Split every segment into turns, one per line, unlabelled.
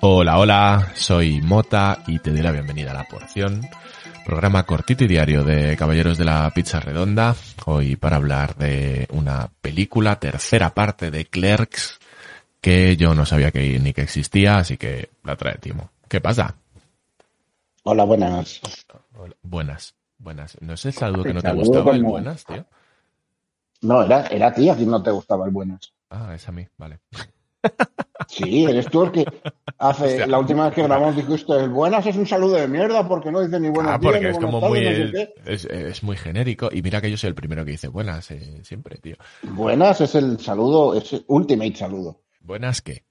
Hola, hola, soy Mota y te doy la bienvenida a La Porción, programa cortito y diario de Caballeros de la Pizza Redonda, hoy para hablar de una película, tercera parte de Clerks, que yo no sabía que ni que existía, así que la trae Timo. ¿Qué pasa?
Hola, buenas.
buenas, buenas. ¿No es el saludo que no te gustaba el buenas, tío?
No, era, era a ti, a ti no te gustaba el buenas.
Ah, es a mí, vale.
Sí, eres tú el que hace la última vez que grabamos dijiste el buenas es un saludo de mierda porque no dice ni buenas
ah, porque es como muy es, muy genérico y mira que yo soy el primero que dice buenas eh, siempre, tío.
Buenas es el saludo, es el ultimate saludo.
¿Buenas qué?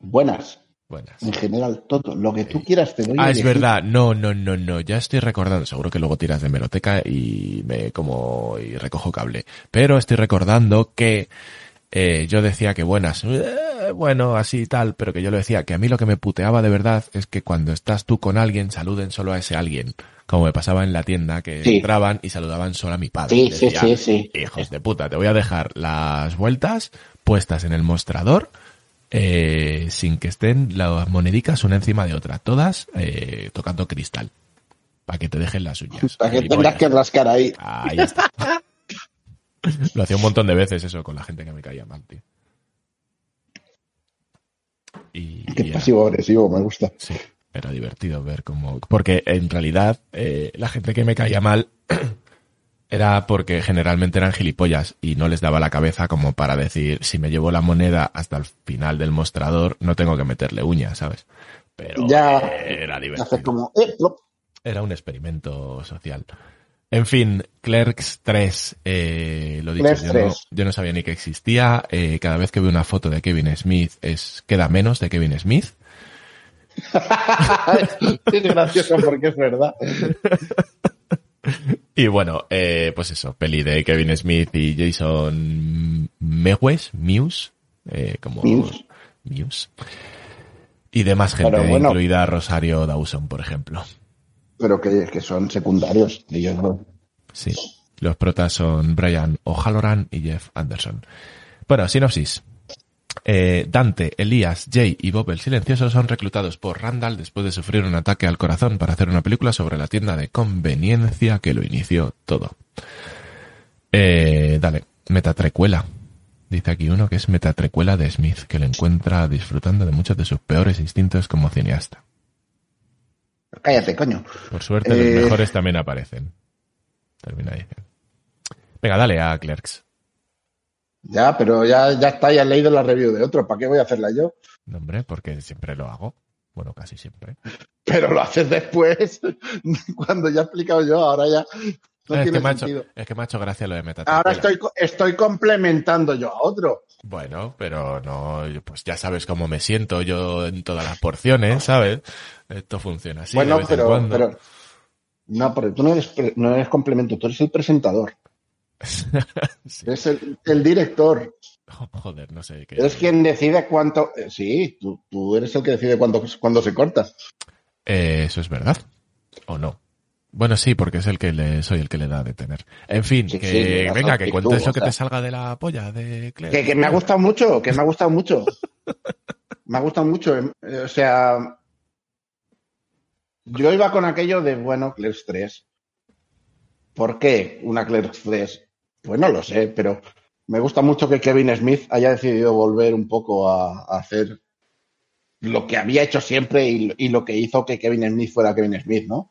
buenas.
Buenas.
En general, todo. Lo que tú quieras te doy.
Ah, es verdad. No, no, no, no. Ya estoy recordando. Seguro que luego tiras de meroteca y me como y recojo cable. Pero estoy recordando que eh, yo decía que buenas, eh, bueno, así y tal, pero que yo le decía que a mí lo que me puteaba de verdad es que cuando estás tú con alguien, saluden solo a ese alguien. Como me pasaba en la tienda, que entraban y saludaban solo a mi padre.
Sí, sí, sí, sí.
Hijos de puta, te voy a dejar las vueltas puestas en el mostrador, eh, sin que estén las monedicas una encima de otra, todas eh, tocando cristal. Para que te dejen las uñas.
Para que tengas que rascar ahí.
Ahí está. Lo hacía un montón de veces eso con la gente que me caía mal, tío.
Y, Qué pasivo-agresivo, me gusta.
Sí, era divertido ver cómo... Porque en realidad eh, la gente que me caía mal era porque generalmente eran gilipollas y no les daba la cabeza como para decir, si me llevo la moneda hasta el final del mostrador, no tengo que meterle uñas, ¿sabes? Pero
ya
era divertido.
Como, eh,
era un experimento social. En fin, Clerks 3, eh, lo dicho, yo no, sabía ni que existía. Eh, cada vez que veo una foto de Kevin Smith es queda menos de Kevin Smith.
es gracioso porque es verdad.
y bueno, eh, pues eso, peli de Kevin Smith y Jason Mewes, Muse, eh, como Muse. Y demás gente, incluida Rosario Dawson, por ejemplo
pero que, que son secundarios. Ellos no.
Sí, los protas son Brian O'Halloran y Jeff Anderson. Bueno, sinopsis. Eh, Dante, Elías, Jay y Bob el Silencioso son reclutados por Randall después de sufrir un ataque al corazón para hacer una película sobre la tienda de conveniencia que lo inició todo. Eh, dale, metatrecuela. Dice aquí uno que es metatrecuela de Smith, que lo encuentra disfrutando de muchos de sus peores instintos como cineasta.
Cállate, coño.
Por suerte, los eh, mejores también aparecen. Termina ahí. Venga, dale a Clerks.
Ya, pero ya, ya está, ya he leído la review de otro. ¿Para qué voy a hacerla yo?
No, hombre, porque siempre lo hago. Bueno, casi siempre.
Pero lo haces después, cuando ya he explicado yo, ahora ya no
es,
tiene
que
sentido.
es que me ha hecho gracia lo de metal.
Ahora estoy, estoy complementando yo a otro.
Bueno, pero no, pues ya sabes cómo me siento yo en todas las porciones, ¿sabes? Esto funciona así.
Bueno, pero, pero, no, pero tú no eres, no eres complemento, tú eres el presentador. Eres el, director.
Joder, no sé qué.
Eres quien decide cuánto. Eh, sí, tú, tú, eres el que decide cuándo, cuándo se corta.
Eh, eso es verdad. ¿O no? Bueno, sí, porque es el que le, soy el que le da de tener. En fin, que venga, que cuentes lo que te salga de la polla de Claire.
Que, que me ha gustado mucho, que me ha gustado mucho. me ha gustado mucho. Eh, o sea, yo iba con aquello de, bueno, Clerks 3. ¿Por qué una Clerks 3? Pues no lo sé, pero me gusta mucho que Kevin Smith haya decidido volver un poco a, hacer lo que había hecho siempre y, lo que hizo que Kevin Smith fuera Kevin Smith, ¿no?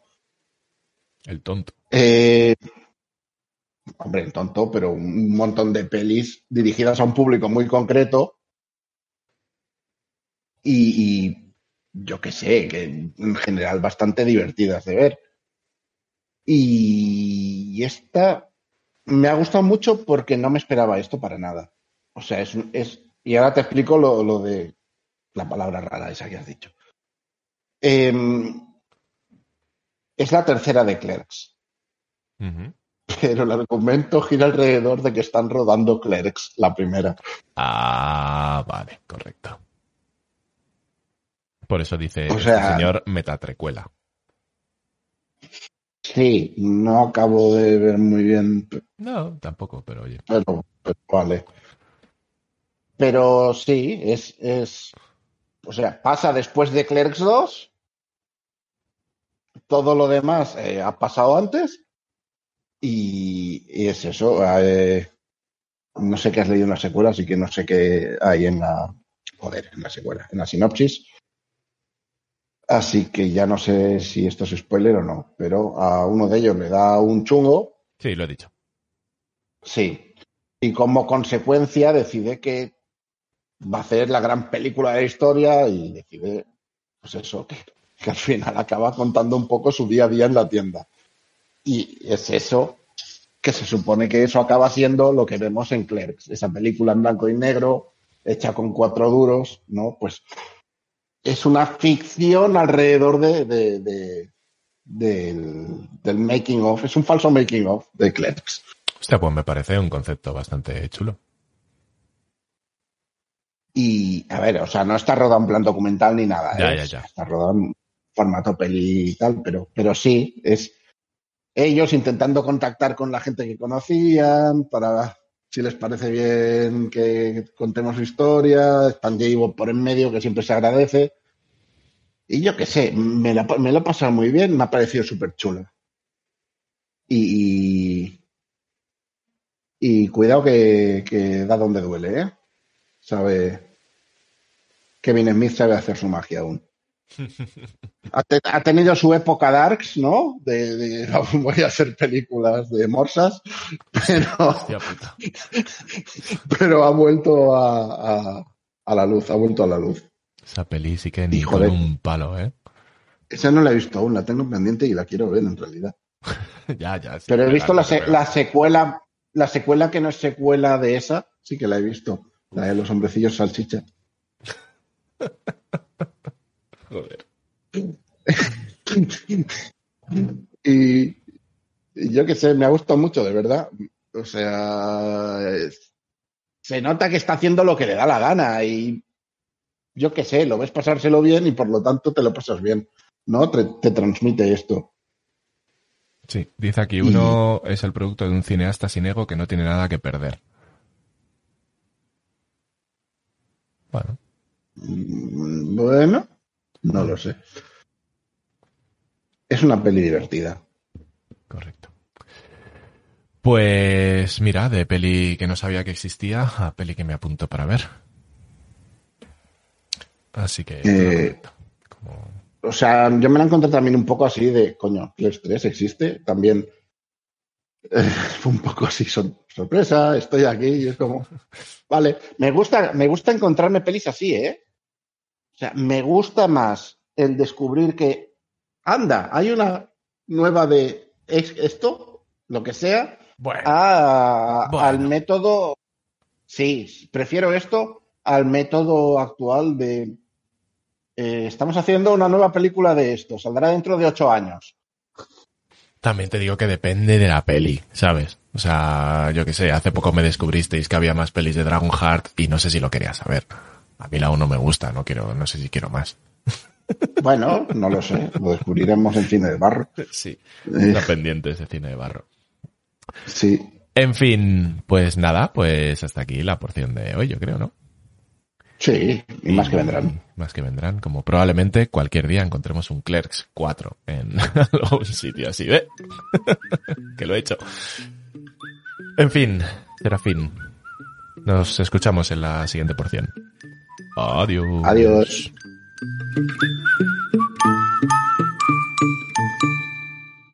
El tonto.
Eh, hombre, el tonto, pero un montón de pelis dirigidas a un público muy concreto y yo qué sé, que en general bastante divertidas de ver. Y esta me ha gustado mucho porque no me esperaba esto para nada. O sea, es, es y ahora te explico lo, lo, de la palabra rara esa que has dicho. Em, es la tercera de Clerks. Pero el argumento gira alrededor de que están rodando Clerks, la primera.
Ah, vale, correcto. Por eso dice el señor metatrecuela.
Sí, no acabo de ver muy bien,
No, tampoco, pero oye.
pero, pero vale. Pero sí, es, es, o sea, pasa después de Clerks 2. Todo lo demás eh, ha pasado antes. Y, y es eso. eh, no sé qué has leído en la secuela, así que no sé qué hay en la. Joder, en la secuela, en la sinopsis. Así que ya no sé si esto es spoiler o no. Pero a uno de ellos le da un chungo.
Sí, lo he dicho.
Sí. Y como consecuencia decide que va a hacer la gran película de la historia y decide, pues eso, que, que al final acaba contando un poco su día a día en la tienda. Y es eso que se supone que eso acaba siendo lo que vemos en Clerks, esa película en blanco y negro, hecha con cuatro duros, ¿no? Pues es una ficción alrededor de, de- de- del, del making of, es un falso making of de Clerks.
Hostia, pues me parece un concepto bastante chulo.
Y, a ver, o sea, no está rodado en plan documental ni nada.
Ya,
¿eh?
ya, ya.
Está rodado en formato peli y tal, pero, pero sí, es ellos intentando contactar con la gente que conocían para si les parece bien que contemos historia. Están J. por en medio, que siempre se agradece. Y yo qué sé, me, la- me lo he pasado muy bien, me ha parecido súper chula. Y, y cuidado que, que da donde duele, ¿eh? Sabe. Kevin Smith sabe hacer su magia aún. Ha, te- ha tenido su época Darks, ¿no? De, de voy a hacer películas de morsas, pero, ha vuelto a, a- a la luz, ha vuelto a la luz.
Esa peli sí que ni
Hijo
con
de-
un palo, ¿eh?
Esa no la he visto aún, la tengo pendiente y la quiero ver en realidad.
ya, ya. sí,
Pero he visto la, se- la secuela, la secuela que no es secuela de esa, sí que la he visto. La de los hombrecillos salchicha.
Joder.
Y, yo qué sé, me ha gustado mucho, de verdad. O sea, es- se nota que está haciendo lo que le da la gana y yo qué sé, lo ves pasárselo bien y por lo tanto te lo pasas bien, ¿no? Te, te transmite esto.
Sí, dice aquí, uno es el producto de un cineasta sin ego que no tiene nada que perder. Bueno,
Mm, Bueno, no lo sé. Es una peli divertida.
correcto. Pues mira, de peli que no sabía que existía a peli que me apunto para ver. Así que...
Eh,
como-
O sea, yo me la encontré también un poco así de, coño, Clerks 3 existe. También eh, fue un poco así, sor- sorpresa, estoy aquí y es como, vale, me gusta, me gusta encontrarme pelis así, ¿eh? O sea, me gusta más el descubrir que, anda, hay una nueva de es- esto, lo que sea,
Bueno,
a-
Bueno.
al método, sí, prefiero esto al método actual de, eh, estamos haciendo una nueva película de esto, saldrá dentro de ocho años.
También te digo que depende de la peli, ¿sabes? O sea, yo qué sé, hace poco me descubristeis que había más pelis de Dragon Heart y no sé si lo quería saber. A mí la 1 me gusta, no quiero, no sé si quiero más.
Bueno, no lo sé, lo descubriremos en cine de barro.
Sí.
Eh,
Está pendiente ese cine de barro.
sí,
En fin, pues nada, pues hasta aquí la porción de hoy, yo creo, ¿no?
sí, y más que vendrán.
Más que vendrán, como probablemente cualquier día encontremos un Clerks 4 en algún sitio así, ¿ve? que lo he hecho. En fin, Serafín, nos escuchamos en la siguiente porción. Adiós.
Adiós.